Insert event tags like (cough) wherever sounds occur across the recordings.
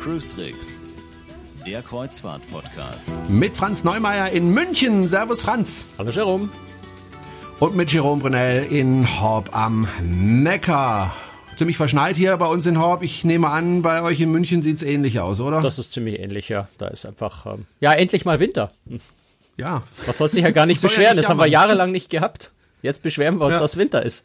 Cruise Tricks, der Kreuzfahrt-Podcast. Mit Franz Neumeier in München. Servus Franz. Hallo Jerome. Und mit Jerome Brunel in Horb am Neckar. Ziemlich verschneit hier bei uns in Horb. Ich nehme an, bei euch in München sieht's ähnlich aus, oder? Das ist ziemlich ähnlich, ja. Da ist einfach, ähm, ja, endlich mal Winter. Ja. Was soll sich ja gar nicht (laughs) Soll ja beschweren? nicht das haben wir jahrelang nicht gehabt. Jetzt beschweren wir uns, Ja. dass Winter ist.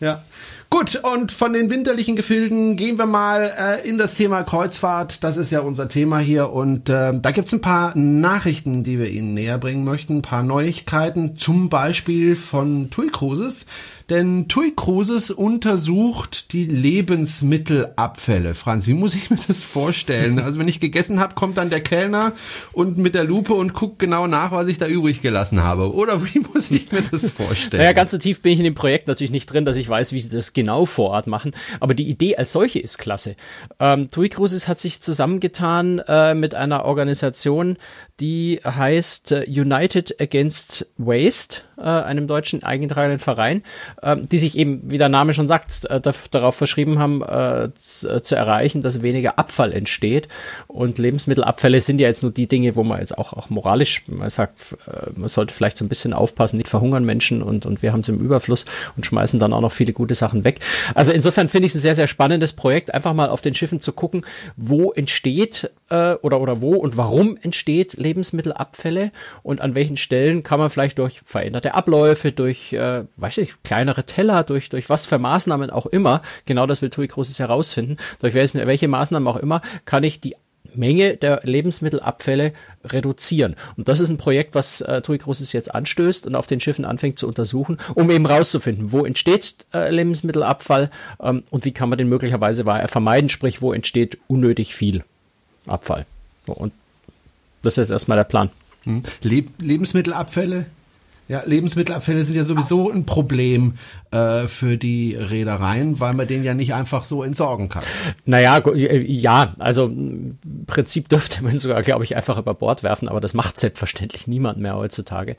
Ja. Gut, und von den winterlichen Gefilden gehen wir mal äh, in das Thema Kreuzfahrt. Das ist ja unser Thema hier. Und äh, da gibt's ein paar Nachrichten, die wir Ihnen näher bringen möchten. Ein paar Neuigkeiten, zum Beispiel von TUI Cruises. Denn TUI Cruises untersucht die Lebensmittelabfälle. Franz, wie muss ich mir das vorstellen? Also wenn ich gegessen habe, kommt dann der Kellner und mit der Lupe und guckt genau nach, was ich da übrig gelassen habe. Oder wie muss ich mir das vorstellen? Naja, ganz so tief bin ich in dem Projekt natürlich nicht drin, dass ich weiß, wie sie das genau vor Ort machen. Aber die Idee als solche ist klasse. Ähm, TUI Cruises hat sich zusammengetan äh, mit einer Organisation, die heißt äh, United Against Waste, äh, einem deutschen eingetragenen Verein, ähm, die sich eben, wie der Name schon sagt, äh, darauf verschrieben haben, zu erreichen, dass weniger Abfall entsteht. Und Lebensmittelabfälle sind ja jetzt nur die Dinge, wo man jetzt auch, auch moralisch, man sagt, man sollte vielleicht so ein bisschen aufpassen, nicht verhungern Menschen und, und wir haben es im Überfluss und schmeißen dann auch noch viele gute Sachen weg. Also insofern finde ich es ein sehr, sehr spannendes Projekt, einfach mal auf den Schiffen zu gucken, wo entsteht oder, oder wo und warum entsteht Lebensmittelabfälle und an welchen Stellen kann man vielleicht durch veränderte Abläufe, durch, äh, weiß ich, kleinere Teller, durch, durch was für Maßnahmen auch immer, genau das will TUI Großes herausfinden, durch welche, Maßnahmen auch immer, kann ich die Menge der Lebensmittelabfälle reduzieren. Und das ist ein Projekt, was äh, TUI Großes jetzt anstößt und auf den Schiffen anfängt zu untersuchen, um eben rauszufinden, wo entsteht äh, Lebensmittelabfall ähm, und wie kann man den möglicherweise vermeiden, sprich, wo entsteht unnötig viel Abfall. Und das ist jetzt erstmal der Plan. Hm. Leb Lebensmittelabfälle? Ja, Lebensmittelabfälle sind ja sowieso ein Problem äh, für die Reedereien, weil man den ja nicht einfach so entsorgen kann. Naja, äh, ja, also im Prinzip dürfte man sogar, glaube ich, einfach über Bord werfen, aber das macht selbstverständlich niemand mehr heutzutage.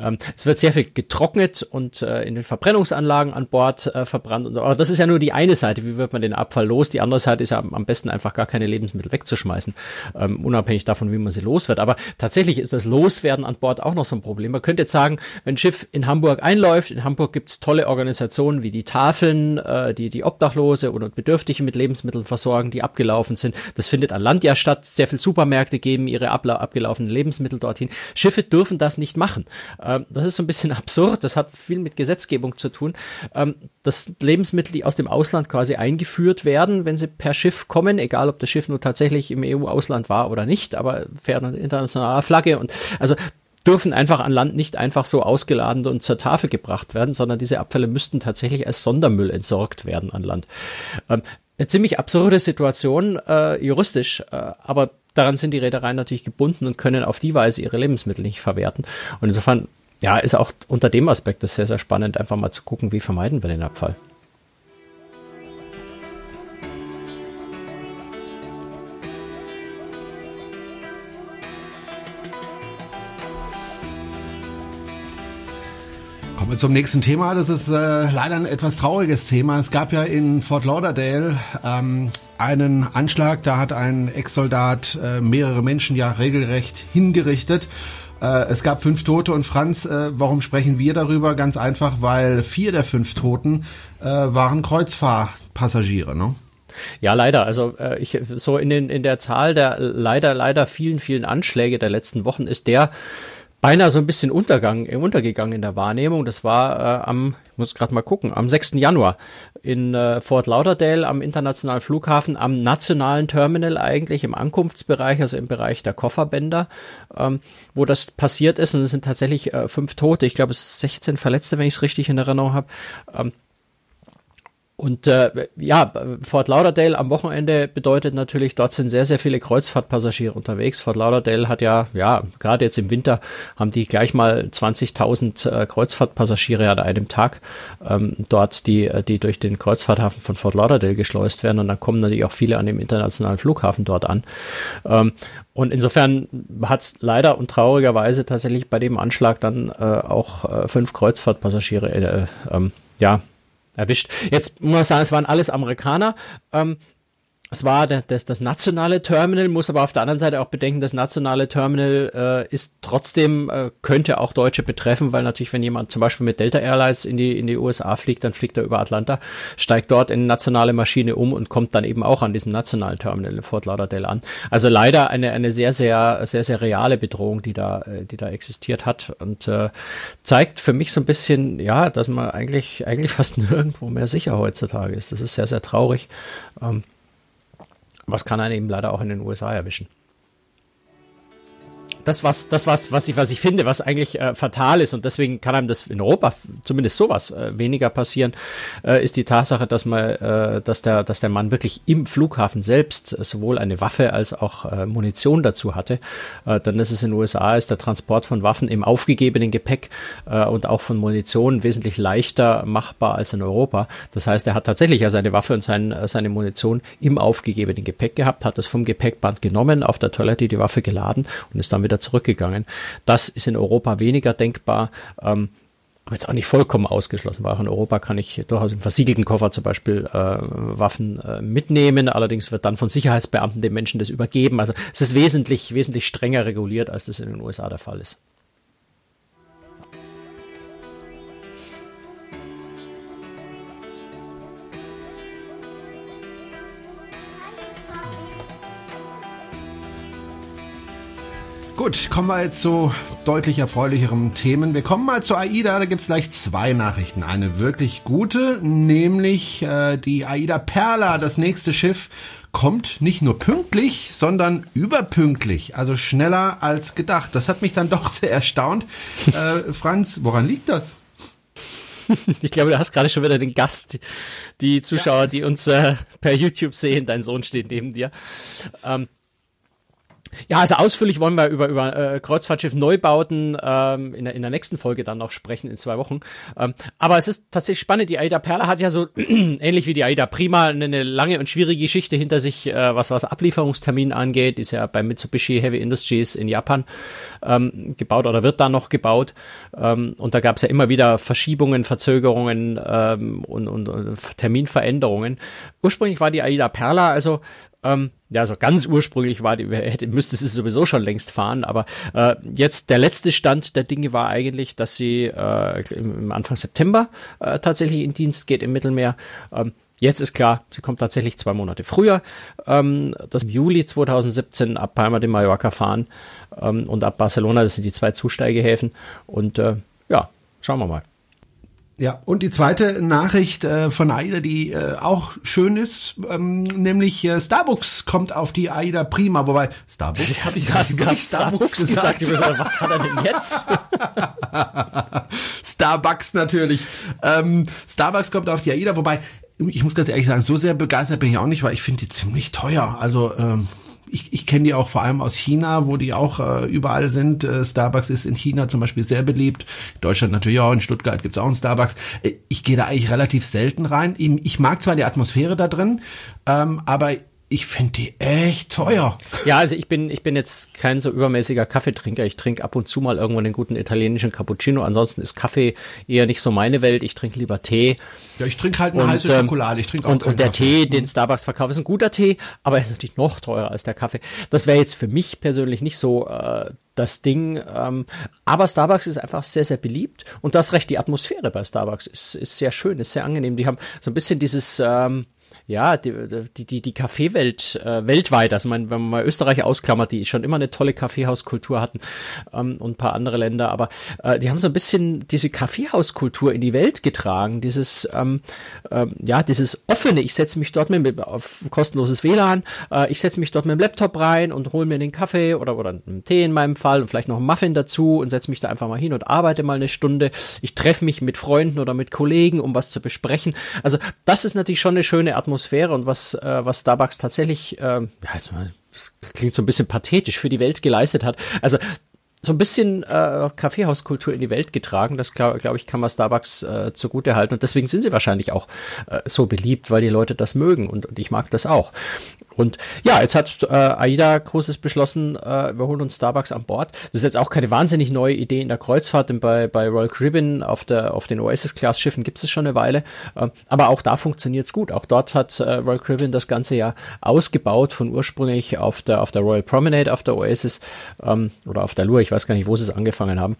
Ähm, es wird sehr viel getrocknet und äh, in den Verbrennungsanlagen an Bord äh, verbrannt. Und so. Aber das ist ja nur die eine Seite, wie wird man den Abfall los? Die andere Seite ist ja am, am besten einfach gar keine Lebensmittel wegzuschmeißen, ähm, unabhängig davon, wie man sie los wird. Aber tatsächlich ist das Loswerden an Bord auch noch so ein Problem. Man könnte jetzt sagen, wenn ein Schiff in Hamburg einläuft, in Hamburg gibt's tolle Organisationen wie die Tafeln, äh, die die Obdachlose oder Bedürftige mit Lebensmitteln versorgen, die abgelaufen sind. Das findet an Land ja statt. Sehr viele Supermärkte geben ihre abgelaufenen Lebensmittel dorthin. Schiffe dürfen das nicht machen. Ähm, das ist so ein bisschen (laughs) absurd. Das hat viel mit Gesetzgebung zu tun. Ähm, dass Lebensmittel, die aus dem Ausland quasi eingeführt werden, wenn sie per Schiff kommen, egal ob das Schiff nur tatsächlich im EU-Ausland war oder nicht, aber fährt unter internationaler Flagge und also dürfen einfach an Land nicht einfach so ausgeladen und zur Tafel gebracht werden, sondern diese Abfälle müssten tatsächlich als Sondermüll entsorgt werden an Land. Ähm, eine ziemlich absurde Situation äh, juristisch, äh, aber daran sind die Reedereien natürlich gebunden und können auf die Weise ihre Lebensmittel nicht verwerten. Und insofern, ja, ist auch unter dem Aspekt das sehr, sehr spannend, einfach mal zu gucken, wie vermeiden wir den Abfall. Zum nächsten Thema. Das ist äh, leider ein etwas trauriges Thema. Es gab ja in Fort Lauderdale ähm, einen Anschlag. Da hat ein Ex-Soldat äh, mehrere Menschen ja regelrecht hingerichtet. Äh, es gab fünf Tote und Franz, äh, warum sprechen wir darüber? Ganz einfach, weil vier der fünf Toten äh, waren Kreuzfahrpassagiere. Ne? Ja, leider. Also äh, ich so in den in der Zahl der leider leider vielen vielen Anschläge der letzten Wochen ist der beinahe so ein bisschen untergang, äh, untergegangen in der Wahrnehmung. Das war äh, am, ich muss gerade mal gucken, am 6. Januar in äh, Fort Lauderdale am internationalen Flughafen, am nationalen Terminal eigentlich, im Ankunftsbereich, also im Bereich der Kofferbänder, ähm, wo das passiert ist. Und es sind tatsächlich äh, fünf Tote, ich glaube es sind 16 Verletzte, wenn ich es richtig in Erinnerung habe. Ähm, Und äh, ja, Fort Lauderdale am Wochenende bedeutet natürlich, dort sind sehr, sehr viele Kreuzfahrtpassagiere unterwegs. Fort Lauderdale hat ja, ja, gerade jetzt im Winter haben die gleich mal 20.000 äh, Kreuzfahrtpassagiere an einem Tag ähm, dort, die, äh, die durch den Kreuzfahrthafen von Fort Lauderdale geschleust werden. Und dann kommen natürlich auch viele an dem internationalen Flughafen dort an. Ähm, und insofern hat es leider und traurigerweise tatsächlich bei dem Anschlag dann äh, auch äh, fünf Kreuzfahrtpassagiere äh, ähm, ja, erwischt. Jetzt muss man sagen, es waren alles Amerikaner. Ähm, es war das, das nationale Terminal, muss aber auf der anderen Seite auch bedenken, das nationale Terminal äh, ist trotzdem, äh, könnte auch Deutsche betreffen, weil natürlich, wenn jemand zum Beispiel mit Delta Airlines in die, in die USA fliegt, dann fliegt er über Atlanta, steigt dort in nationale Maschine um und kommt dann eben auch an diesem nationalen Terminal in Fort Lauderdale an. Also leider eine, eine sehr, sehr, sehr, sehr reale Bedrohung, die da, äh, die da existiert hat und äh, zeigt für mich so ein bisschen, ja, dass man eigentlich, eigentlich fast (laughs) nirgendwo mehr sicher heutzutage ist. Das ist sehr, sehr traurig. Ähm, was kann einen eben leider auch in den USA erwischen das was das was was ich was ich finde, was eigentlich äh, fatal ist und deswegen kann einem das in Europa zumindest sowas äh, weniger passieren, äh, ist die Tatsache, dass man äh, dass der dass der Mann wirklich im Flughafen selbst sowohl eine Waffe als auch äh, Munition dazu hatte. Äh, dann ist es in den USA ist der Transport von Waffen im aufgegebenen Gepäck äh, und auch von Munition wesentlich leichter machbar als in Europa. Das heißt, er hat tatsächlich ja seine Waffe und sein, äh, seine Munition im aufgegebenen Gepäck gehabt, hat das vom Gepäckband genommen, auf der Toilette die Waffe geladen und ist dann wieder wieder zurückgegangen. Das ist in Europa weniger denkbar. Ähm, aber jetzt auch nicht vollkommen ausgeschlossen, weil auch in Europa kann ich durchaus im versiegelten Koffer zum Beispiel äh, Waffen äh, mitnehmen. Allerdings wird dann von Sicherheitsbeamten den Menschen das übergeben. Also es ist wesentlich, wesentlich strenger reguliert, als das in den USA der Fall ist. Gut, kommen wir jetzt zu deutlich erfreulicheren Themen. Wir kommen mal zu AIDA, da gibt's gleich zwei Nachrichten. Eine wirklich gute, nämlich äh, die AIDA Perla, das nächste Schiff, kommt nicht nur pünktlich, sondern überpünktlich, also schneller als gedacht. Das hat mich dann doch (laughs) sehr erstaunt. Äh, Franz, woran liegt das? (laughs) Ich glaube, du hast gerade schon wieder den Gast, die Zuschauer, ja. die uns äh, per YouTube sehen. Dein Sohn steht neben dir. Ähm, ja, also ausführlich wollen wir über, über äh, Kreuzfahrtschiff Neubauten ähm, in, der, in der nächsten Folge dann noch sprechen, in zwei Wochen. Ähm, aber es ist tatsächlich spannend. Die Aida Perla hat ja so (clears throat) ähnlich wie die Aida Prima eine, eine lange und schwierige Geschichte hinter sich, äh, was was Ablieferungstermin angeht. Ist ja bei Mitsubishi Heavy Industries in Japan ähm, gebaut oder wird da noch gebaut. Ähm, und da gab es ja immer wieder Verschiebungen, Verzögerungen ähm, und, und, und Terminveränderungen. Ursprünglich war die Aida Perla also ähm, ja, also ganz ursprünglich war die, hätte, müsste sie sowieso schon längst fahren, aber äh, jetzt der letzte Stand der Dinge war eigentlich, dass sie äh, im Anfang September äh, tatsächlich in Dienst geht im Mittelmeer. Ähm, Jetzt ist klar, sie kommt tatsächlich zwei Monate früher. Ähm, das im Juli 2017 ab Palma de Mallorca fahren ähm, und ab Barcelona, das sind die zwei Zusteigehäfen. Und äh, ja, schauen wir mal. Ja, und die zweite Nachricht äh, von AIDA, die äh, auch schön ist, ähm, nämlich äh, Starbucks kommt auf die AIDA Prima, wobei Starbucks habe ich gerade Starbucks, Starbucks gesagt. gesagt. was hat er denn jetzt? (laughs) Starbucks natürlich. Ähm, Starbucks kommt auf die AIDA, wobei ich muss ganz ehrlich sagen, so sehr begeistert bin ich auch nicht, weil ich finde die ziemlich teuer. Also ähm, ich, ich kenne die auch vor allem aus China, wo die auch äh, überall sind. Äh, Starbucks ist in China zum Beispiel sehr beliebt. In Deutschland natürlich auch, in Stuttgart gibt's auch einen Starbucks. Äh, ich gehe da eigentlich relativ selten rein. Ich mag zwar die Atmosphäre da drin, ähm, aber ich finde die echt teuer. Ja, also ich bin, ich bin jetzt kein so übermäßiger Kaffeetrinker. Ich trinke ab und zu mal irgendwo einen guten italienischen Cappuccino. Ansonsten ist Kaffee eher nicht so meine Welt. Ich trinke lieber Tee. Ja, ich trinke halt eine und, heiße ähm, Schokolade. Ich trinke auch Und, und der Kaffee. Tee, den Starbucks verkauft, ist ein guter Tee, aber er ist natürlich noch teurer als der Kaffee. Das wäre jetzt für mich persönlich nicht so äh, das Ding. Ähm, aber Starbucks ist einfach sehr, sehr beliebt. Und das recht, die Atmosphäre bei Starbucks ist, ist sehr schön, ist sehr angenehm. Die haben so ein bisschen dieses, ähm, ja, die, die, die, die Kaffeewelt äh, weltweit, also mein, wenn man mal Österreich ausklammert, die schon immer eine tolle Kaffeehauskultur hatten ähm, und ein paar andere Länder, aber äh, die haben so ein bisschen diese Kaffeehauskultur in die Welt getragen, dieses, ähm, ähm, ja, dieses offene, ich setze mich dort mit, auf kostenloses WLAN, äh, ich setze mich dort mit dem Laptop rein und hole mir den Kaffee oder, oder einen Tee in meinem Fall und vielleicht noch einen Muffin dazu und setze mich da einfach mal hin und arbeite mal eine Stunde. Ich treffe mich mit Freunden oder mit Kollegen, um was zu besprechen. Also das ist natürlich schon eine schöne Atmosphäre und was, äh, was Starbucks tatsächlich, äh, ja, das klingt so ein bisschen pathetisch für die Welt geleistet hat. Also so ein bisschen äh, Kaffeehauskultur in die Welt getragen. Das glaube glaub ich kann man Starbucks äh, zugute halten und deswegen sind sie wahrscheinlich auch äh, so beliebt, weil die Leute das mögen und, und ich mag das auch. Und ja, jetzt hat äh, AIDA Großes beschlossen, äh, wir holen uns Starbucks an Bord. Das ist jetzt auch keine wahnsinnig neue Idee in der Kreuzfahrt, denn bei, bei Royal Caribbean auf, der, auf den Oasis-Class-Schiffen gibt es schon eine Weile. Äh, aber auch da funktioniert es gut. Auch dort hat äh, Royal Caribbean das Ganze ja ausgebaut von ursprünglich auf der, auf der Royal Promenade auf der Oasis ähm, oder auf der Lure, ich weiß gar nicht, wo sie es angefangen haben.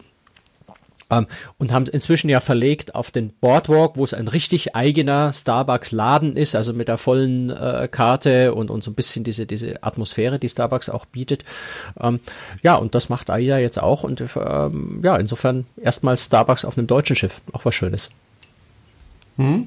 Ähm, und haben es inzwischen ja verlegt auf den Boardwalk, wo es ein richtig eigener Starbucks-Laden ist, also mit der vollen äh, Karte und, und so ein bisschen diese, diese Atmosphäre, die Starbucks auch bietet. Ähm, ja, und das macht AIDA jetzt auch und ähm, ja, insofern erstmal Starbucks auf einem deutschen Schiff, auch was Schönes. Hm.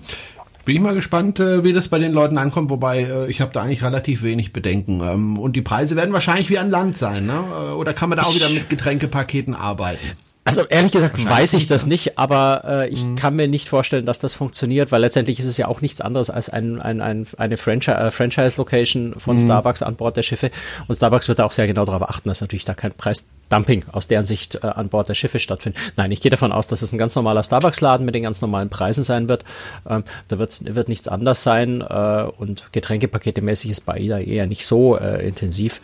Bin ich mal gespannt, äh, wie das bei den Leuten ankommt, wobei äh, ich habe da eigentlich relativ wenig Bedenken. Ähm, und die Preise werden wahrscheinlich wie an Land sein, ne? Äh, oder kann man da auch wieder mit Getränkepaketen arbeiten? Also ehrlich gesagt weiß ich das nicht, aber äh, ich mhm. kann mir nicht vorstellen, dass das funktioniert, weil letztendlich ist es ja auch nichts anderes als ein, ein, ein, eine Franchise, äh, Franchise-Location von mhm. Starbucks an Bord der Schiffe. Und Starbucks wird da auch sehr genau darauf achten, dass natürlich da kein Preisdumping aus deren Sicht äh, an Bord der Schiffe stattfindet. Nein, ich gehe davon aus, dass es ein ganz normaler Starbucks-Laden mit den ganz normalen Preisen sein wird. Ähm, da wird, wird nichts anders sein äh, und Getränkepakete mäßig ist bei AIDA eher nicht so äh, intensiv.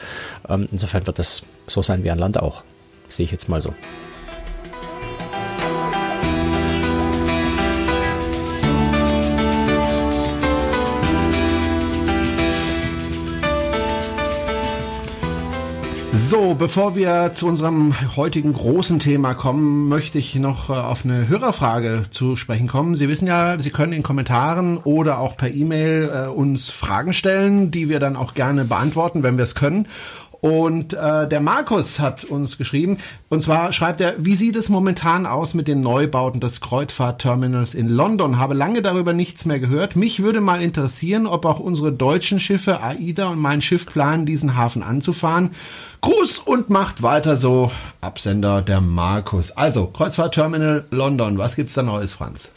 Ähm, insofern wird das so sein wie an Land auch. Sehe ich jetzt mal so. So, bevor wir zu unserem heutigen großen Thema kommen, möchte ich noch äh, auf eine Hörerfrage zu sprechen kommen. Sie wissen ja, Sie können in Kommentaren oder auch per E-Mail äh, uns Fragen stellen, die wir dann auch gerne beantworten, wenn wir es können. Und äh, der Markus hat uns geschrieben, und zwar schreibt er, wie sieht es momentan aus mit den Neubauten des Kreuzfahrtterminals in London? Habe lange darüber nichts mehr gehört. Mich würde mal interessieren, ob auch unsere deutschen Schiffe AIDA und mein Schiff planen, diesen Hafen anzufahren. Gruß und macht weiter so. Absender der Markus. Also, Kreuzfahrtterminal London. Was gibt's da Neues, Franz?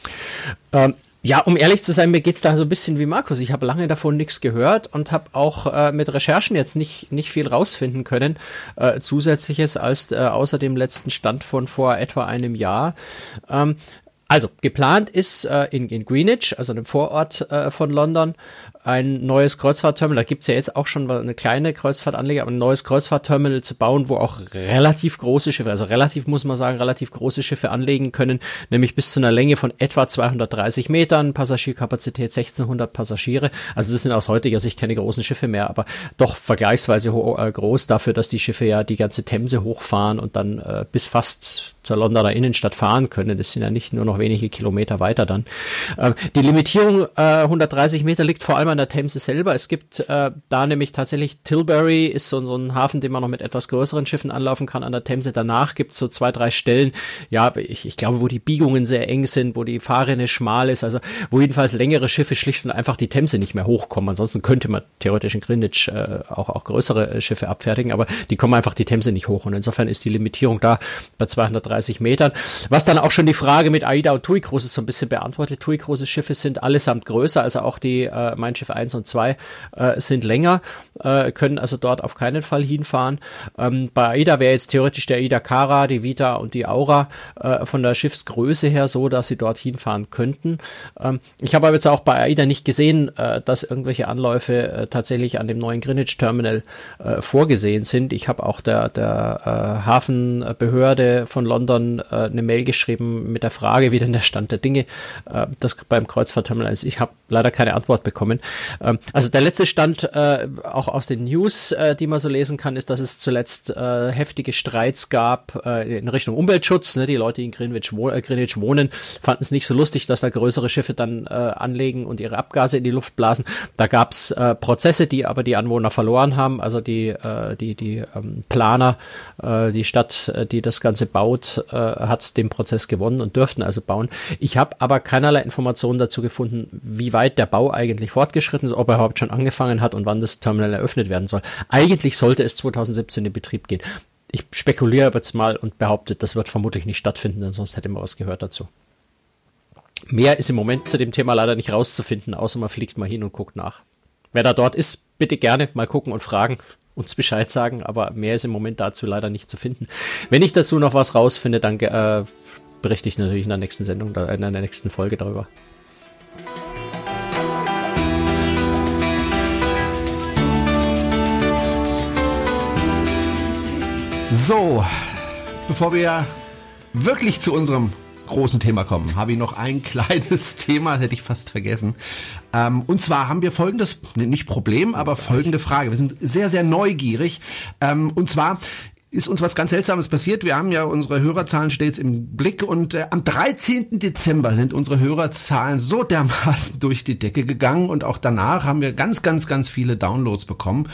Ähm, ja, um ehrlich zu sein, mir geht's da so ein bisschen wie Markus. Ich habe lange davon nichts gehört und habe auch äh, mit Recherchen jetzt nicht, nicht viel rausfinden können, äh, zusätzliches als äh, außer dem letzten Stand von vor etwa einem Jahr. Ähm, also geplant ist äh, in, in Greenwich, also einem Vorort äh, von London, ein neues Kreuzfahrtterminal. Da gibt's ja jetzt auch schon eine kleine Kreuzfahrtanlage, aber ein neues Kreuzfahrtterminal zu bauen, wo auch relativ große Schiffe, also relativ muss man sagen, relativ große Schiffe anlegen können, nämlich bis zu einer Länge von etwa 230 Metern, Passagierkapazität 1600 Passagiere. Also das sind aus heutiger Sicht keine großen Schiffe mehr, aber doch vergleichsweise äh, groß dafür, dass die Schiffe ja die ganze Themse hochfahren und dann äh, bis fast zur Londoner Innenstadt fahren können. Das sind ja nicht nur noch wenige Kilometer weiter dann. Ähm, die Limitierung äh, 130 Meter liegt vor allem an der Themse selber. Es gibt äh, da nämlich tatsächlich Tilbury ist so, so ein Hafen, den man noch mit etwas größeren Schiffen anlaufen kann an der Themse. Danach gibt es so zwei, drei Stellen, ja, ich, ich glaube, wo die Biegungen sehr eng sind, wo die Fahrrinne schmal ist, also wo jedenfalls längere Schiffe schlicht und einfach die Themse nicht mehr hochkommen. Ansonsten könnte man theoretisch in Greenwich äh, auch, auch größere äh, Schiffe abfertigen, aber die kommen einfach die Themse nicht hoch. Und insofern ist die Limitierung da bei 230 Metern. Was dann auch schon die Frage mit AIDA und TUI Cruises so ein bisschen beantwortet. TUI Cruises Schiffe sind allesamt größer, also auch die äh, Mein Schiff Schiff 1 und 2 äh, sind länger, äh, können also dort auf keinen Fall hinfahren. Ähm, bei AIDA wäre jetzt theoretisch der AIDA Cara, die Vita und die Aura äh, von der Schiffsgröße her so, dass sie dort hinfahren könnten. Ähm, ich habe aber jetzt auch bei AIDA nicht gesehen, äh, dass irgendwelche Anläufe äh, tatsächlich an dem neuen Greenwich Terminal äh, vorgesehen sind. Ich habe auch der, der Hafenbehörde von London eine Mail geschrieben mit der Frage, wie denn der Stand der Dinge äh, das beim Kreuzfahrtterminal ist. Ich habe leider keine Antwort bekommen. Ähm, also der letzte Stand, äh, auch aus den News, äh, die man so lesen kann, ist, dass es zuletzt äh, heftige Streits gab äh, in Richtung Umweltschutz. Ne? Die Leute, die in Greenwich, wo äh, Greenwich wohnen, fanden es nicht so lustig, dass da größere Schiffe dann äh, anlegen und ihre Abgase in die Luft blasen. Da gab's äh, Prozesse, die aber die Anwohner verloren haben. Also die, äh, die, die ähm, Planer, äh, die Stadt, äh, die das Ganze baut, äh, hat den Prozess gewonnen und dürften also bauen. Ich habe aber keinerlei Informationen dazu gefunden, wie weit der Bau eigentlich fortgeschritten ist, ob er überhaupt schon angefangen hat und wann das Terminal eröffnet werden soll. Eigentlich sollte es 2017 in Betrieb gehen. Ich spekuliere jetzt mal und behaupte, das wird vermutlich nicht stattfinden, denn sonst hätte man was gehört dazu. Mehr ist im Moment zu dem Thema leider nicht rauszufinden, außer man fliegt mal hin und guckt nach. Wer da dort ist, bitte gerne mal gucken und fragen, uns (laughs) Bescheid sagen, aber mehr ist im Moment dazu leider nicht zu finden. Wenn ich dazu noch was rausfinde, dann äh, berichte ich natürlich in der nächsten Sendung, in der nächsten Folge darüber. So, bevor wir wirklich zu unserem großen Thema kommen, habe ich noch ein (laughs) kleines Thema, das hätte ich fast vergessen. Ähm, und zwar haben wir folgendes, nicht Problem, aber folgende Frage. Wir sind sehr, sehr neugierig. Ähm, und zwar, ist uns was ganz Seltsames passiert. Wir haben ja unsere Hörerzahlen stets im Blick und äh, am 13. Dezember sind unsere Hörerzahlen so dermaßen (laughs) durch die Decke gegangen und auch danach haben wir ganz, ganz, ganz viele Downloads bekommen.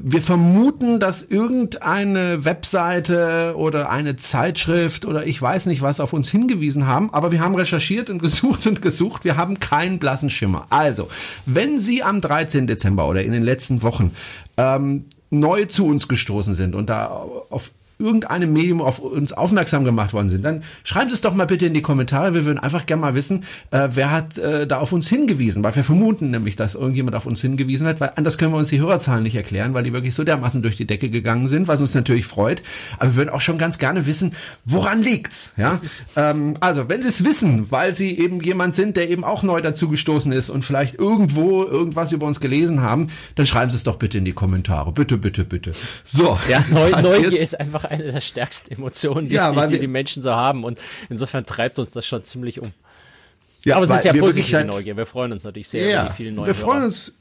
Wir vermuten, dass irgendeine Webseite oder eine Zeitschrift oder ich weiß nicht was auf uns hingewiesen haben, aber wir haben recherchiert und (laughs) gesucht und gesucht. Wir haben keinen blassen Schimmer. Also, wenn Sie am 13. Dezember oder in den letzten Wochen ähm, neu zu uns gestoßen sind und da auf irgendeinem Medium auf uns aufmerksam gemacht worden sind, dann schreiben Sie es doch mal bitte in die Kommentare. Wir würden einfach gerne mal wissen, äh, wer hat äh, da auf uns hingewiesen, weil wir vermuten nämlich, dass irgendjemand auf uns hingewiesen hat, weil anders können wir uns die Hörerzahlen nicht erklären, weil die wirklich so dermaßen durch die Decke gegangen sind, was uns natürlich freut. Aber wir würden auch schon ganz gerne wissen, woran liegt's? Ja, (laughs) ähm, also wenn Sie es wissen, weil Sie eben jemand sind, der eben auch neu dazu gestoßen ist und vielleicht irgendwo irgendwas über uns gelesen haben, dann schreiben Sie es doch bitte in die Kommentare. Bitte, bitte, bitte. So. Ja, (laughs) Neu Neugier ist einfach eine der stärksten Emotionen, die, ja, die, die, die Menschen so haben. Und insofern treibt uns das schon ziemlich um. Ja, aber es ist ja positive halt, Neugier. Wir freuen uns natürlich sehr ja, über die vielen neuen Wir Hörer. freuen uns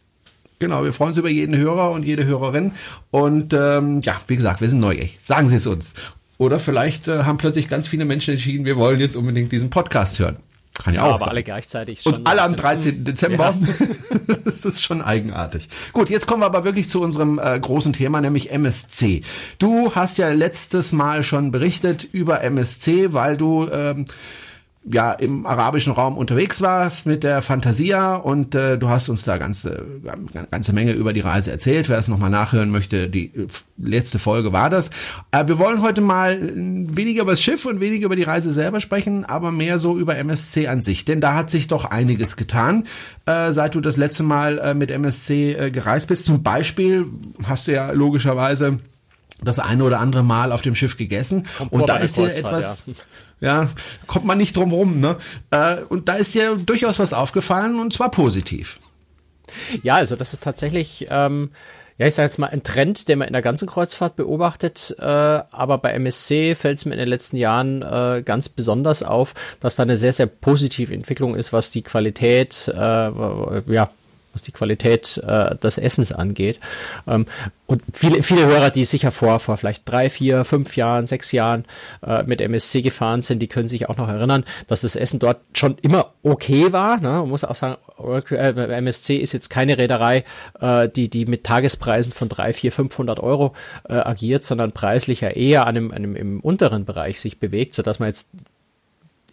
Genau, wir freuen uns über jeden Hörer und jede Hörerin. Und ähm, ja, wie gesagt, wir sind neugierig. Sagen Sie es uns. Oder vielleicht äh, haben plötzlich ganz viele Menschen entschieden, wir wollen jetzt unbedingt diesen Podcast hören. Kann ja, ja auch aber sein. alle gleichzeitig schon. Und alle am 13. Dezember. Ja. (laughs) das ist schon eigenartig. Gut, jetzt kommen wir aber wirklich zu unserem äh, großen Thema, nämlich MSC. Du hast ja letztes Mal schon berichtet über MSC, weil du ähm, ja im arabischen Raum unterwegs warst mit der Fantasia und äh, du hast uns da ganze ganze Menge über die Reise erzählt. Wer es nochmal nachhören möchte, die äh, letzte Folge war das. Äh, wir wollen heute mal weniger über das Schiff und weniger über die Reise selber sprechen, aber mehr so über MSC an sich, denn da hat sich doch einiges getan, äh, seit du das letzte Mal äh, mit MSC äh, gereist bist. Zum Beispiel hast du ja logischerweise das eine oder andere Mal auf dem Schiff gegessen Kommt und da ist dir etwas ja. Ja, kommt man nicht drum rum, ne? Äh, und da ist ja durchaus was aufgefallen und zwar positiv. Ja, also das ist tatsächlich, ähm, ja, ich sage jetzt mal ein Trend, den man in der ganzen Kreuzfahrt beobachtet, äh, aber bei MSC fällt es mir in den letzten Jahren äh, ganz besonders auf, dass da eine sehr, sehr positive Entwicklung ist, was die Qualität, äh, ja, was die Qualität äh, des Essens angeht. Ähm, und viele, viele Hörer, die sicher vor, vor vielleicht drei, vier, fünf Jahren, sechs Jahren äh, mit MSC gefahren sind, die können sich auch noch erinnern, dass das Essen dort schon immer okay war. Ne? Man muss auch sagen, äh, MSC ist jetzt keine Reederei, äh, die, die mit Tagespreisen von drei, vier, 500 Euro äh, agiert, sondern preislich ja eher an einem, einem im unteren Bereich sich bewegt, sodass man jetzt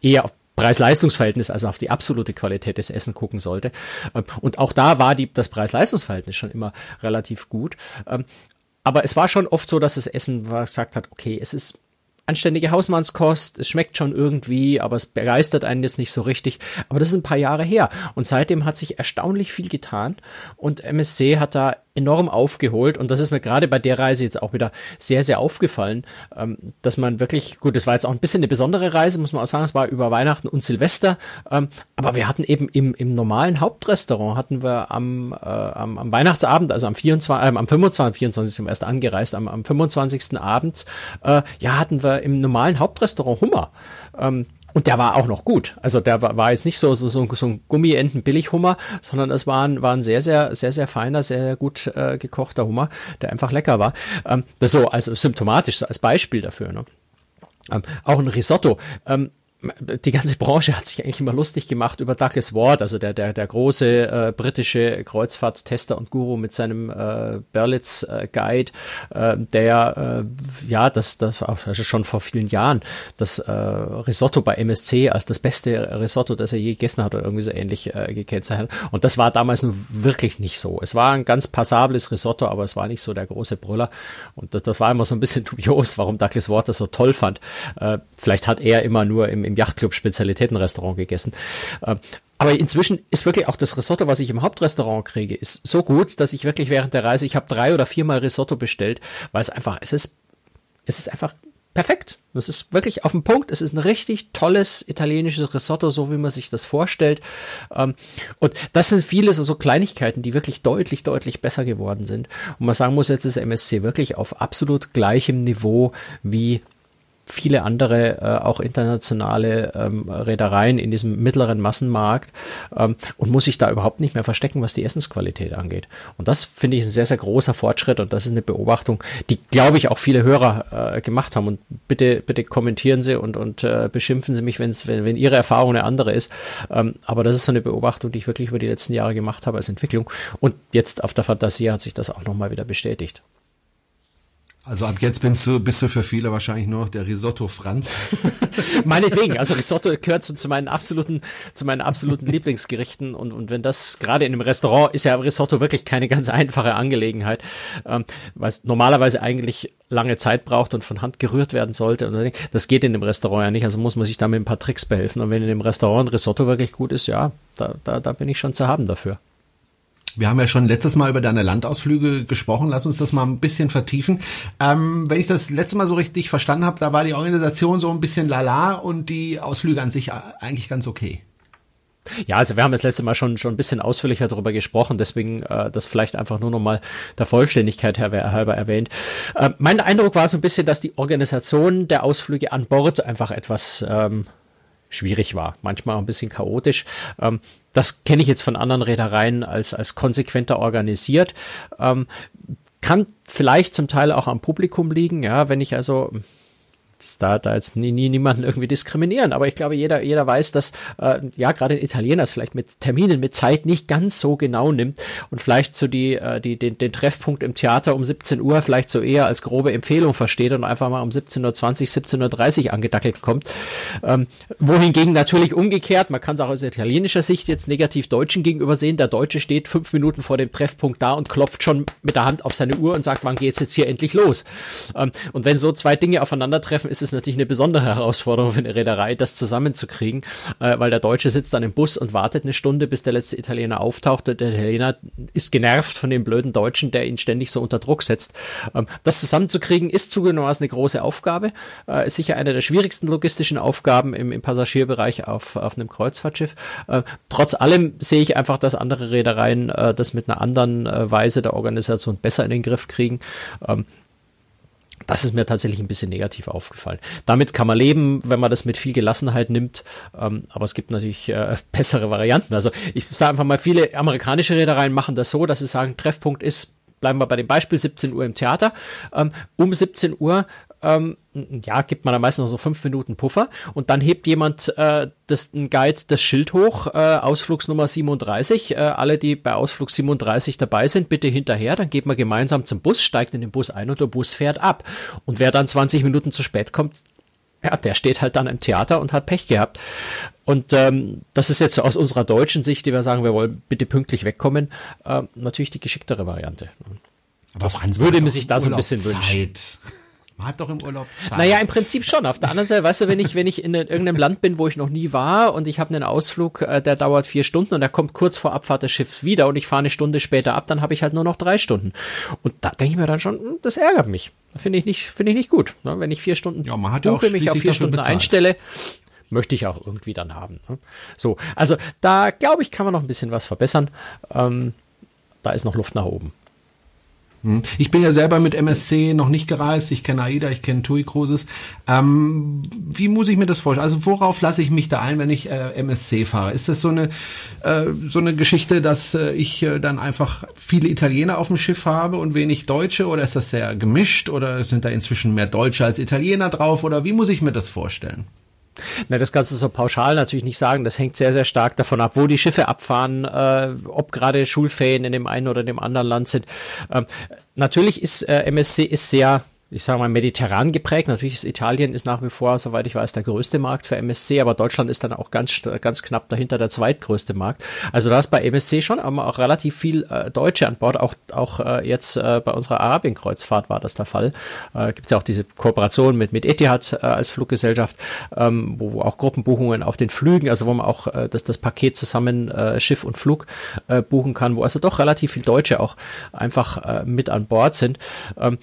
eher auf Preis-Leistungs-Verhältnis, also auf die absolute Qualität des Essen gucken sollte. Ähm, und auch da war die, das Preis-Leistungs-Verhältnis schon immer relativ gut. Ähm, aber es war schon oft so, dass das Essen gesagt hat, okay, es ist anständige Hausmannskost, es schmeckt schon irgendwie, aber es begeistert einen jetzt nicht so richtig. Aber das ist ein paar Jahre her. Und seitdem hat sich erstaunlich viel getan. Und MSC hat da enorm aufgeholt und das ist mir gerade bei der Reise jetzt auch wieder sehr, sehr aufgefallen, ähm, dass man wirklich, gut, das war jetzt auch ein bisschen eine besondere Reise, muss man auch sagen, es war über Weihnachten und Silvester, ähm, aber wir hatten eben im, im normalen Hauptrestaurant hatten wir am, äh, am, am Weihnachtsabend, also am 24, äh, am 25, 24 sind wir erst angereist, am, am 25. Abends, äh, ja, hatten wir im normalen Hauptrestaurant Hummer. Ähm, und der war auch noch gut. Also der war, war jetzt nicht so, so, so, ein Gummienten-Billighummer, sondern es war ein, war ein sehr, sehr, sehr, sehr feiner, sehr, sehr gut äh, gekochter Hummer, der einfach lecker war. Ähm, so also symptomatisch, so als Beispiel dafür. Ne? Ähm, auch ein Risotto. Ähm, die ganze Branche hat sich eigentlich immer lustig gemacht über Douglas Ward, also der, der, der große äh, britische Kreuzfahrttester und Guru mit seinem äh, Berlitz äh, Guide, äh, der äh, ja, das, das also schon vor vielen Jahren das äh, Risotto bei MSC als das beste Risotto, das er je gegessen hat oder irgendwie so ähnlich äh, gekennzeichnet. Und das war damals wirklich nicht so. Es war ein ganz passables Risotto, aber es war nicht so der große Brüller. Und das, das war immer so ein bisschen (laughs) dubios, warum Douglas Ward das so toll fand. Äh, vielleicht hat er immer nur im, im im Yachtclub Spezialitätenrestaurant gegessen. Ähm, aber inzwischen ist wirklich auch das Risotto, was ich im Hauptrestaurant kriege, ist so gut, dass ich wirklich während der Reise, ich habe drei oder viermal Risotto bestellt, weil es einfach, es ist, es ist einfach perfekt. Es ist wirklich auf den Punkt. Es ist ein richtig tolles italienisches Risotto, so wie man sich das vorstellt. Ähm, und das sind viele so Kleinigkeiten, die wirklich deutlich, deutlich besser geworden sind. Und man sagen muss, jetzt ist MSC wirklich auf absolut gleichem Niveau wie viele andere, äh, auch internationale ähm, Reedereien in diesem mittleren Massenmarkt ähm, und muss sich da überhaupt nicht mehr verstecken, was die Essensqualität angeht. Und das finde ich ein sehr, sehr großer Fortschritt und das ist eine Beobachtung, die, glaube ich, auch viele Hörer äh, gemacht haben. Und bitte, bitte kommentieren Sie und, und äh, beschimpfen Sie mich, wenn's, wenn, wenn Ihre Erfahrung eine andere ist. Ähm, aber das ist so eine Beobachtung, die ich wirklich über die letzten Jahre gemacht habe als Entwicklung. Und jetzt auf der Fantasie hat sich das auch nochmal wieder bestätigt. Also ab jetzt bist du, bist du für viele wahrscheinlich nur noch der Risotto Franz. (laughs) Meinetwegen. Also Risotto gehört zu, meinen absoluten, zu meinen absoluten Lieblingsgerichten. Und, und wenn das gerade in einem Restaurant ist ja Risotto wirklich keine ganz einfache Angelegenheit, ähm, weil es normalerweise eigentlich lange Zeit braucht und von Hand gerührt werden sollte. Das geht in dem Restaurant ja nicht. Also muss man sich da mit ein paar Tricks behelfen. Und wenn in dem Restaurant Risotto wirklich gut ist, ja, da, da, da bin ich schon zu haben dafür. Wir haben ja schon letztes Mal über deine Landausflüge gesprochen. Lass uns das mal ein bisschen vertiefen. Ähm, wenn ich das letzte Mal so richtig verstanden habe, da war die Organisation so ein bisschen lala und die Ausflüge an sich eigentlich ganz okay. Ja, also wir haben das letzte Mal schon schon ein bisschen ausführlicher darüber gesprochen, deswegen äh, das vielleicht einfach nur nochmal der Vollständigkeit halber erwähnt. Äh, mein Eindruck war so ein bisschen, dass die Organisation der Ausflüge an Bord einfach etwas ähm, schwierig war, manchmal auch ein bisschen chaotisch. Ähm, das kenne ich jetzt von anderen Reedereien als, als konsequenter organisiert. Ähm, kann vielleicht zum Teil auch am Publikum liegen, ja, wenn ich also da, da jetzt nie, nie niemanden irgendwie diskriminieren, aber ich glaube, jeder, jeder weiß, dass äh, ja gerade ein Italiener es vielleicht mit Terminen, mit Zeit nicht ganz so genau nimmt und vielleicht so die, äh, die, den, den Treffpunkt im Theater um 17 Uhr vielleicht so eher als grobe Empfehlung versteht und einfach mal um 17.20 Uhr, 17.30 Uhr angedackelt kommt. Ähm, wohingegen natürlich umgekehrt, man kann es auch aus italienischer Sicht jetzt negativ Deutschen gegenüber sehen, der Deutsche steht fünf Minuten vor dem Treffpunkt da und klopft schon mit der Hand auf seine Uhr und sagt, wann geht's jetzt hier endlich los? Ähm, und wenn so zwei Dinge aufeinandertreffen, ist es natürlich eine besondere Herausforderung für eine Reederei, das zusammenzukriegen, äh, weil der Deutsche sitzt dann im Bus und wartet eine Stunde, bis der letzte Italiener auftaucht. Der Italiener ist genervt von dem blöden Deutschen, der ihn ständig so unter Druck setzt. Ähm, das zusammenzukriegen ist zugegebenermaßen eine große Aufgabe, äh, ist sicher eine der schwierigsten logistischen Aufgaben im, im Passagierbereich auf, auf einem Kreuzfahrtschiff. Äh, trotz allem sehe ich einfach, dass andere Reedereien äh, das mit einer anderen äh, Weise der Organisation besser in den Griff kriegen. Ähm, das ist mir tatsächlich ein bisschen negativ aufgefallen. Damit kann man leben, wenn man das mit viel Gelassenheit nimmt. Ähm, aber es gibt natürlich äh, (laughs) bessere Varianten. Also ich sage einfach mal, viele amerikanische Reedereien machen das so, dass sie sagen, Treffpunkt ist, bleiben wir bei dem Beispiel, 17 Uhr im Theater. Ähm, um 17 Uhr ähm, ja, gibt man da meistens noch so fünf Minuten Puffer und dann hebt jemand äh, das, ein Guide das Schild hoch, äh, Ausflugsnummer 37. Äh, alle, die bei Ausflug 37 dabei sind, bitte hinterher, dann geht man gemeinsam zum Bus, steigt in den Bus ein und der Bus fährt ab. Und wer dann 20 Minuten zu spät kommt, ja, der steht halt dann im Theater und hat Pech gehabt. Und ähm, das ist jetzt aus unserer deutschen Sicht, die wir sagen, wir wollen bitte pünktlich wegkommen, äh, natürlich die geschicktere Variante. Aber Franz würde mir sich da so ein bisschen wünschen. Man hat doch im Urlaub Zeit. Naja, im Prinzip schon. Auf der anderen Seite, weißt du, wenn ich, wenn ich in irgendeinem Land bin, wo ich noch nie war und ich habe einen Ausflug, äh, der dauert vier Stunden und der kommt kurz vor Abfahrt des Schiffs wieder und ich fahre eine Stunde später ab, dann habe ich halt nur noch drei Stunden. Und da denke ich mir dann schon, hm, das ärgert mich. Finde ich nicht, finde ich nicht gut. Ne? Wenn ich vier Stunden ja, man hat ja auch mich auf vier Stunden bezahlt. einstelle, möchte ich auch irgendwie dann haben. Ne? So, also da glaube ich, kann man noch ein bisschen was verbessern. Ähm, da ist noch Luft nach oben. Hm. Ich bin ja selber mit MSC noch nicht gereist. Ich kenne AIDA, ich kenne TUI Cruises. Ähm, wie muss ich mir das vorstellen? Also worauf lasse ich mich da ein, wenn ich äh, MSC fahre? Ist das so eine äh, so eine Geschichte, dass äh, ich äh, dann einfach viele Italiener auf dem Schiff habe und wenig Deutsche? Oder ist das sehr gemischt? Oder sind da inzwischen mehr Deutsche als Italiener drauf? Oder wie muss ich mir das vorstellen? Na, das kannst du so pauschal natürlich nicht sagen. Das hängt sehr, sehr stark davon ab, wo die Schiffe abfahren, äh, ob gerade Schulferien in dem einen oder dem anderen Land sind. Ähm, natürlich ist äh, MSC ist sehr ich sage mal, mediterran geprägt. Natürlich ist Italien ist nach wie vor, soweit ich weiß, der größte Markt für MSC, aber Deutschland ist dann auch ganz, ganz knapp dahinter der zweitgrößte Markt. Also da ist bei MSC schon auch relativ viel äh, Deutsche an Bord. Auch, auch äh, jetzt äh, bei unserer Arabienkreuzfahrt war das der Fall. Äh, Gibt es ja auch diese Kooperation mit, mit Etihad äh, als Fluggesellschaft, ähm, wo, wo auch Gruppenbuchungen auf den Flügen, also wo man auch äh, das, das Paket zusammen äh, Schiff und Flug äh, buchen kann, wo also doch relativ viel Deutsche auch einfach äh, mit an Bord sind. Ähm,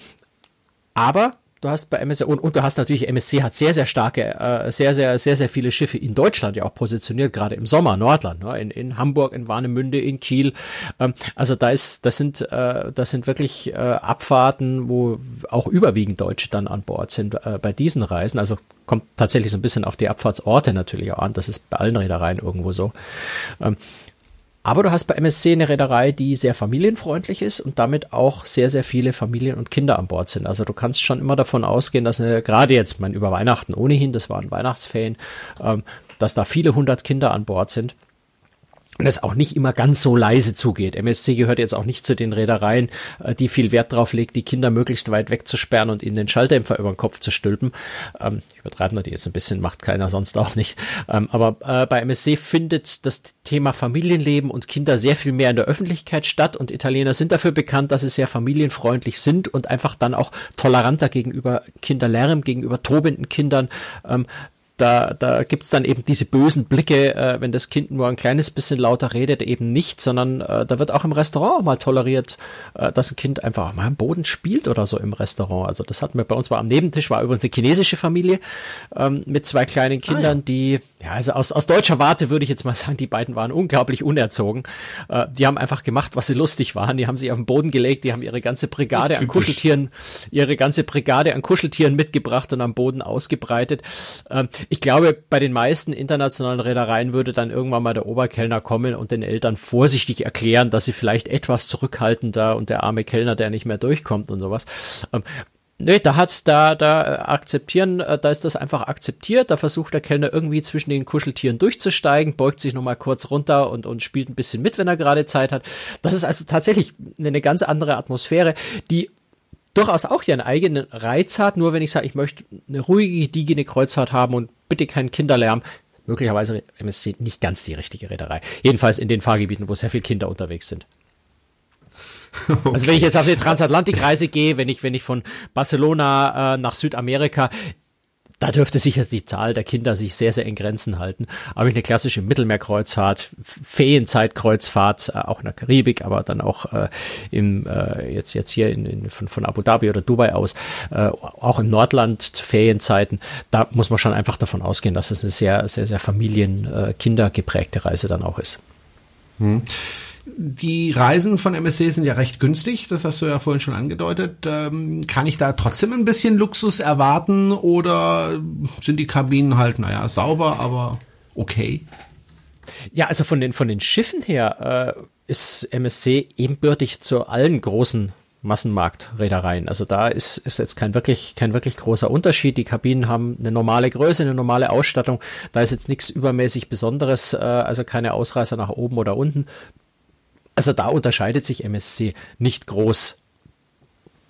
aber du hast bei MSC und, und du hast natürlich MSC hat sehr sehr starke äh, sehr sehr sehr sehr viele Schiffe in Deutschland ja auch positioniert gerade im Sommer Nordland ne? in, in Hamburg in Warnemünde in Kiel. Ähm, also da ist das sind äh, das sind wirklich äh, Abfahrten wo auch überwiegend Deutsche dann an Bord sind äh, bei diesen Reisen. Also kommt tatsächlich so ein bisschen auf die Abfahrtsorte natürlich auch an. Das ist bei allen Reedereien irgendwo so. Ähm, aber du hast bei MSC eine Reederei, die sehr familienfreundlich ist und damit auch sehr, sehr viele Familien und Kinder an Bord sind. Also du kannst schon immer davon ausgehen, dass eine, gerade jetzt, mein über Weihnachten ohnehin, das waren Weihnachtsferien, ähm, dass da viele hundert Kinder an Bord sind und es auch nicht immer ganz so leise zugeht. MSC gehört jetzt auch nicht zu den Reedereien, äh, die viel Wert darauf legt, die Kinder möglichst weit wegzusperren und ihnen den Schalldämpfer über den Kopf zu stülpen. Ähm, ich übertreibe nur die jetzt ein bisschen, macht keiner sonst auch nicht. Ähm, aber äh, bei MSC findet das Thema Familienleben und Kinder sehr viel mehr in der Öffentlichkeit statt und Italiener sind dafür bekannt, dass sie sehr familienfreundlich sind und einfach dann auch toleranter gegenüber Kinderlärm, gegenüber tobenden Kindern. Ähm, da, da gibt es dann eben diese bösen Blicke, äh, wenn das Kind nur ein kleines bisschen lauter redet, eben nicht, sondern äh, da wird auch im Restaurant auch mal toleriert, äh, dass ein Kind einfach mal am Boden spielt oder so im Restaurant. Also das hatten wir bei uns war am Nebentisch, war übrigens eine chinesische Familie ähm, mit zwei kleinen Kindern, ah, ja. die, ja, also aus, aus deutscher Warte würde ich jetzt mal sagen, die beiden waren unglaublich unerzogen. Äh, die haben einfach gemacht, was sie lustig waren. Die haben sich auf den Boden gelegt, die haben ihre ganze Brigade an Kuscheltieren, ihre ganze Brigade an Kuscheltieren mitgebracht und am Boden ausgebreitet. Ähm, ich glaube, bei den meisten internationalen Reedereien würde dann irgendwann mal der Oberkellner kommen und den Eltern vorsichtig erklären, dass sie vielleicht etwas zurückhaltender und der arme Kellner, der nicht mehr durchkommt und sowas. Ähm, Nee, da hat's da, da äh, akzeptieren, äh, da ist das einfach akzeptiert. Da versucht der Kellner irgendwie zwischen den Kuscheltieren durchzusteigen, beugt sich nochmal kurz runter und, und spielt ein bisschen mit, wenn er gerade Zeit hat. Das ist also tatsächlich eine ganz andere Atmosphäre, die durchaus auch ihren eigenen Reiz hat. Nur wenn ich sage, ich möchte eine ruhige, gediegene Kreuzfahrt haben und bitte keinen Kinderlärm, möglicherweise MSC nicht ganz die richtige Reederei. Jedenfalls in den Fahrgebieten, wo sehr viele Kinder unterwegs sind. Okay. (laughs) Also wenn ich jetzt auf die Transatlantikreise gehe, wenn ich wenn ich von Barcelona äh, nach Südamerika, da dürfte sicher die Zahl der Kinder sich sehr, sehr in Grenzen halten. Aber eine klassische Mittelmeerkreuzfahrt, Ferienzeitkreuzfahrt, äh, auch in der Karibik, aber dann auch äh, im, äh, jetzt, jetzt hier in, in, von, von Abu Dhabi oder Dubai aus, äh, auch im Nordland zu Ferienzeiten, da muss man schon einfach davon ausgehen, dass es eine sehr, sehr, sehr familien-kindergeprägte äh, Reise dann auch ist. Hm. Die Reisen von MSC sind ja recht günstig, das hast du ja vorhin schon angedeutet. Ähm, kann ich da trotzdem ein bisschen Luxus erwarten oder sind die Kabinen halt, naja, sauber, aber okay? Ja, also von den, von den Schiffen her äh, ist MSC ebenbürtig zu allen großen Massenmarktreedereien. Also da ist, ist jetzt kein wirklich, kein wirklich großer Unterschied. Die Kabinen haben eine normale Größe, eine normale Ausstattung. Da ist jetzt nichts übermäßig Besonderes, äh, also keine Ausreißer nach oben oder unten. Also da unterscheidet sich MSC nicht groß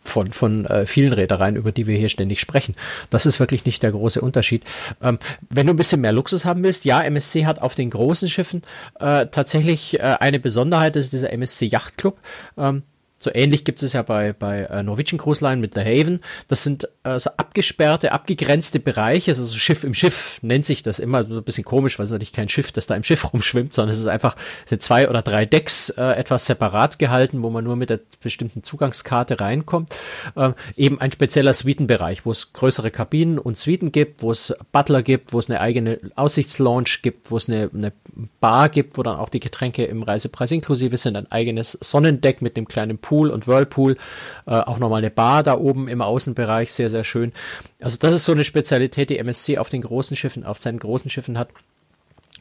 von, von äh, vielen Reedereien, über die wir hier ständig sprechen. Das ist wirklich nicht der große Unterschied. Ähm, wenn du ein bisschen mehr Luxus haben willst, ja, MSC hat auf den großen Schiffen äh, tatsächlich äh, eine Besonderheit, das ist dieser MSC Yacht Club. Ähm, so ähnlich gibt es ja bei, bei äh, Norwegian Cruise Line mit The Haven. Das sind äh, so abgesperrte, abgegrenzte Bereiche, also so Schiff im Schiff nennt sich das immer so ein bisschen komisch, weil es natürlich kein Schiff, das da im Schiff (laughs) rumschwimmt, sondern es ist einfach sind zwei oder drei Decks äh, etwas separat gehalten, wo man nur mit der bestimmten Zugangskarte reinkommt. Äh, eben ein spezieller Suitenbereich, wo es größere Kabinen und Suiten gibt, wo es Butler gibt, wo es eine eigene Aussichtslounge gibt, wo es eine, eine Bar gibt, wo dann auch die Getränke im Reisepreis inklusive sind, ein eigenes Sonnendeck mit einem kleinen Pool Swimmingpool und Whirlpool, äh, auch nochmal eine Bar da oben im Außenbereich, sehr, sehr schön. Also das ist so eine Spezialität, die MSC auf den großen Schiffen, auf seinen großen Schiffen hat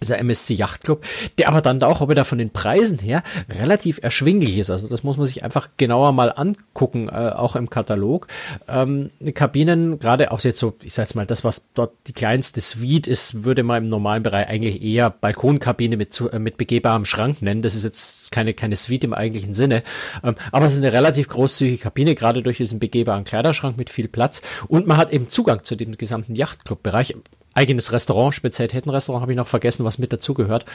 dieser MSC Yacht Club, der aber dann auch wieder von den Preisen her relativ erschwinglich ist. Also das muss man sich einfach genauer mal angucken, äh, auch im Katalog. Ähm, Kabinen, gerade auch jetzt so, ich sag's mal, das, was dort die kleinste Suite ist, würde man im normalen Bereich eigentlich eher Balkonkabine mit, äh, mit begehbarem Schrank nennen. Das ist jetzt keine, keine Suite im eigentlichen Sinne. Ähm, aber es ist eine relativ großzügige Kabine, gerade durch diesen begehbaren Kleiderschrank mit viel Platz. Und man hat eben Zugang zu dem gesamten Yachtclub-Bereich eigenes Restaurant, Spezialitätenrestaurant habe ich noch vergessen, was mit dazugehört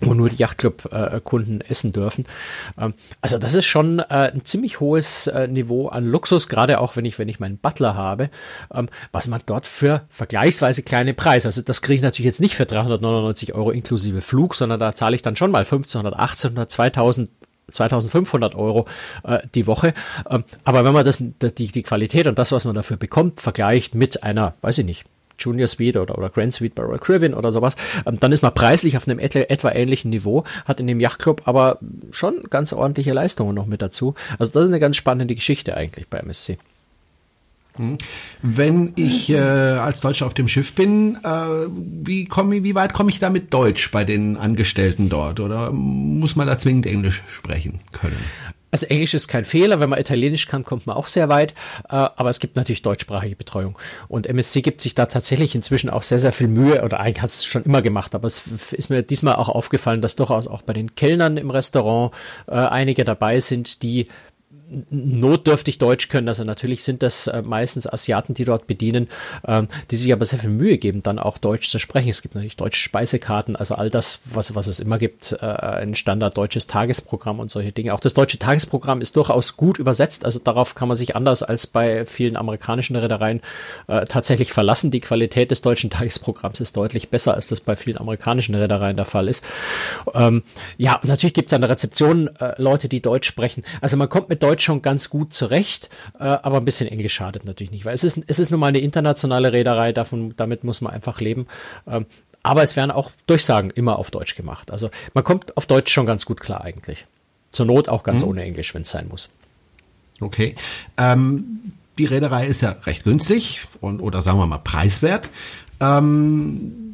wo nur die Yachtclub-Kunden essen dürfen. Ähm, also das ist schon äh, ein ziemlich hohes äh, Niveau an Luxus, gerade auch wenn ich, wenn ich meinen Butler habe, ähm, was man dort für vergleichsweise kleine Preise, also das kriege ich natürlich jetzt nicht für 399 Euro inklusive Flug, sondern da zahle ich dann schon mal 1500, 1800, 2000 2500 Euro äh, die Woche. Ähm, aber wenn man das, die, die Qualität und das, was man dafür bekommt, vergleicht mit einer, weiß ich nicht, Junior Suite oder, oder Grand Suite bei Royal Caribbean oder sowas, ähm, dann ist man preislich auf einem etwa, etwa ähnlichen Niveau, hat in dem Yachtclub aber schon ganz ordentliche Leistungen noch mit dazu. Also das ist eine ganz spannende Geschichte eigentlich bei MSC. Hm. Wenn ich äh, als Deutscher auf dem Schiff bin, äh, wie, komm, wie weit komme ich da mit Deutsch bei den Angestellten dort? Oder muss man da zwingend Englisch sprechen können? Also Englisch ist kein Fehler, wenn man Italienisch kann, kommt man auch sehr weit, äh, aber es gibt natürlich deutschsprachige Betreuung. Und MSC gibt sich da tatsächlich inzwischen auch sehr, sehr viel Mühe, oder eigentlich hat es schon immer gemacht, aber es ist mir diesmal auch aufgefallen, dass durchaus auch bei den Kellnern im Restaurant äh, einige dabei sind, die notdürftig Deutsch können. Also natürlich sind das äh, meistens Asiaten, die dort bedienen, ähm, die sich aber sehr viel Mühe geben, dann auch Deutsch zu sprechen. Es gibt natürlich deutsche Speisekarten, also all das, was, was es immer gibt, äh, ein Standard deutsches Tagesprogramm und solche Dinge. Auch das deutsche Tagesprogramm ist durchaus gut übersetzt. Also darauf kann man sich anders als bei vielen amerikanischen Reedereien äh, tatsächlich verlassen. Die Qualität des deutschen Tagesprogramms ist deutlich besser, als das bei vielen amerikanischen Reedereien der Fall ist. Ähm, ja, natürlich gibt es an der Rezeption Leute, die Deutsch sprechen. Also man kommt mit Deutsch Deutsch schon ganz gut zurecht, äh, aber ein bisschen Englisch schadet natürlich nicht, weil es ist, es ist nun mal eine internationale Reederei, davon, damit muss man einfach leben. Ähm, aber es werden auch Durchsagen immer auf Deutsch gemacht. Also man kommt auf Deutsch schon ganz gut klar eigentlich. Zur Not auch ganz hm. ohne Englisch, wenn es sein muss. Okay. Ähm, die Reederei ist ja recht günstig und oder sagen wir mal preiswert. Ähm,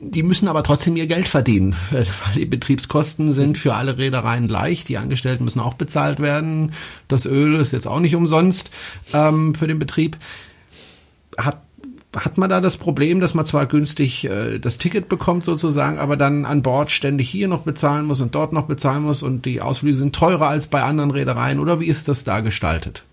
die müssen aber trotzdem ihr Geld verdienen, (laughs) weil die Betriebskosten sind für alle Reedereien gleich. Die Angestellten müssen auch bezahlt werden. Das Öl ist jetzt auch nicht umsonst ähm, für den Betrieb. Hat hat man da das Problem, dass man zwar günstig äh, das Ticket bekommt sozusagen, aber dann an Bord ständig hier noch bezahlen muss und dort noch bezahlen muss und die Ausflüge sind teurer als bei anderen Reedereien oder wie ist das da gestaltet?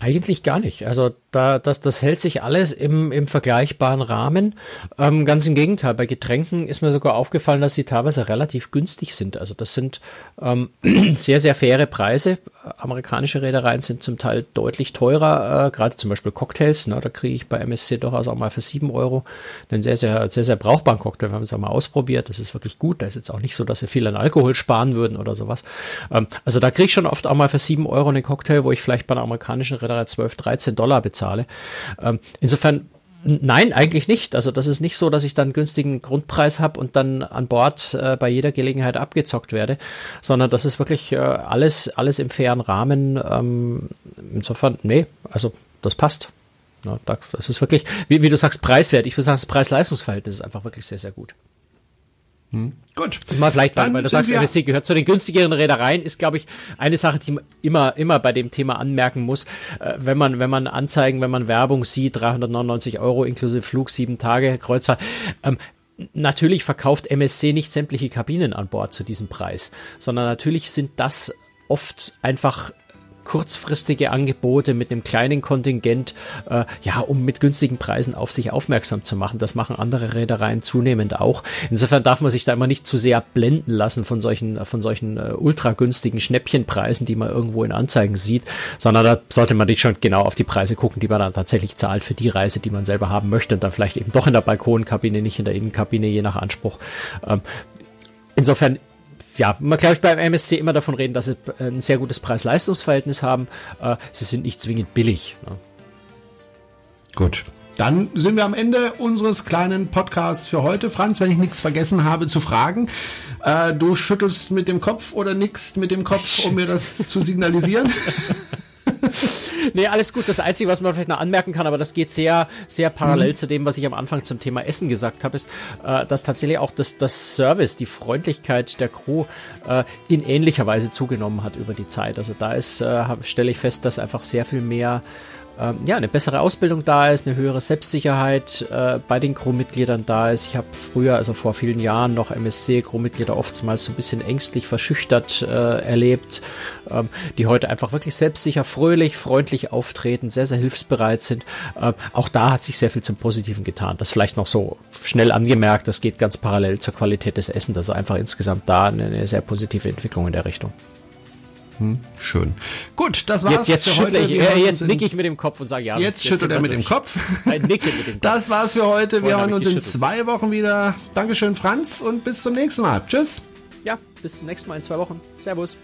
Eigentlich gar nicht. Also da, das, das hält sich alles im, im vergleichbaren Rahmen. Ähm, ganz im Gegenteil, bei Getränken ist mir sogar aufgefallen, dass sie teilweise relativ günstig sind. Also das sind ähm, (clears throat) sehr, sehr faire Preise. Amerikanische Reedereien sind zum Teil deutlich teurer, äh, gerade zum Beispiel Cocktails. Ne, da kriege ich bei MSC durchaus auch mal für sieben Euro einen sehr, sehr, sehr, sehr brauchbaren Cocktail. Wir haben es auch mal ausprobiert. Das ist wirklich gut. Da ist jetzt auch nicht so, dass wir viel an Alkohol sparen würden oder sowas. Ähm, also da kriege ich schon oft auch mal für sieben Euro einen Cocktail, wo ich vielleicht bei einer amerikanischen Reederei 12, 13 Dollar bezahle bezahle. Ähm, insofern Nein, eigentlich nicht. Also das ist nicht so, dass ich dann günstigen Grundpreis habe und dann an Bord äh, bei jeder Gelegenheit abgezockt werde, sondern das ist wirklich äh, alles, alles im fairen Rahmen. Ähm, insofern, nee, also das passt. Ja, das ist wirklich, wie, wie du sagst, preiswert. Ich würde sagen, das Preis-Leistungs-Verhältnis ist einfach wirklich sehr, sehr gut. Hm. Gut. Mal vielleicht, Dann weil du sagst, MSC gehört zu den günstigeren Reedereien, ist, glaube ich, eine Sache, die man immer, immer bei dem Thema anmerken muss. Äh, wenn man, wenn man Anzeigen, wenn man Werbung sieht, 399 Euro inklusive Flug, sieben Tage, Kreuzfahrt, ähm, Natürlich verkauft MSC nicht sämtliche Kabinen an Bord zu diesem Preis, sondern natürlich sind das oft einfach kurzfristige Angebote mit einem kleinen Kontingent, äh, ja, um mit günstigen Preisen auf sich aufmerksam zu machen. Das machen andere Reedereien zunehmend auch. Insofern darf man sich da immer nicht zu sehr blenden lassen von solchen, von solchen äh, ultra Schnäppchenpreisen, die man irgendwo in Anzeigen sieht, sondern da sollte man nicht schon genau auf die Preise gucken, die man dann tatsächlich zahlt für die Reise, die man selber haben möchte und dann vielleicht eben doch in der Balkonkabine, nicht in der Innenkabine, je nach Anspruch. Ähm, insofern ja, man glaube ich beim MSC immer davon reden, dass sie ein sehr gutes Preis-Leistungs-Verhältnis haben. Äh, sie sind nicht zwingend billig. Ne? Gut. dann sind wir am Ende unseres kleinen Podcasts für heute. Franz, wenn ich nichts vergessen habe zu fragen, äh, du schüttelst mit dem Kopf oder nickst mit dem Kopf, um mir das zu signalisieren. (laughs) (laughs) nee, alles gut. Das Einzige, was man vielleicht noch anmerken kann, aber das geht sehr, sehr parallel mhm. zu dem, was ich am Anfang zum Thema Essen gesagt habe, ist, äh, dass tatsächlich auch das, das Service, die Freundlichkeit der Crew äh, in ähnlicher Weise zugenommen hat über die Zeit. Also da ist, äh, stelle ich fest, dass einfach sehr viel mehr ähm, ja, eine bessere Ausbildung da ist, eine höhere Selbstsicherheit äh, bei den Crewmitgliedern da ist. Ich habe früher, also vor vielen Jahren, noch MSC-Crewmitglieder oftmals so ein bisschen ängstlich, verschüchtert äh, erlebt, ähm, die heute einfach wirklich selbstsicher, fröhlich, freundlich auftreten, sehr, sehr hilfsbereit sind. Ähm, auch da hat sich sehr viel zum Positiven getan. Das vielleicht noch so schnell angemerkt, das geht ganz parallel zur Qualität des Essens, also einfach insgesamt da eine, eine sehr positive Entwicklung in der Richtung. Hm, schön. Gut, das war's jetzt, jetzt für heute. Ich, äh, jetzt nicke ich mit dem Kopf und sage ja. Jetzt, jetzt schüttelt er mit dem Kopf. Ein Nicke mit dem (laughs) Kopf. Das war's für heute. Wir hören uns in zwei Wochen wieder. Dankeschön, Franz, und bis zum nächsten Mal. Tschüss. Ja, bis zum nächsten Mal in zwei Wochen. Servus.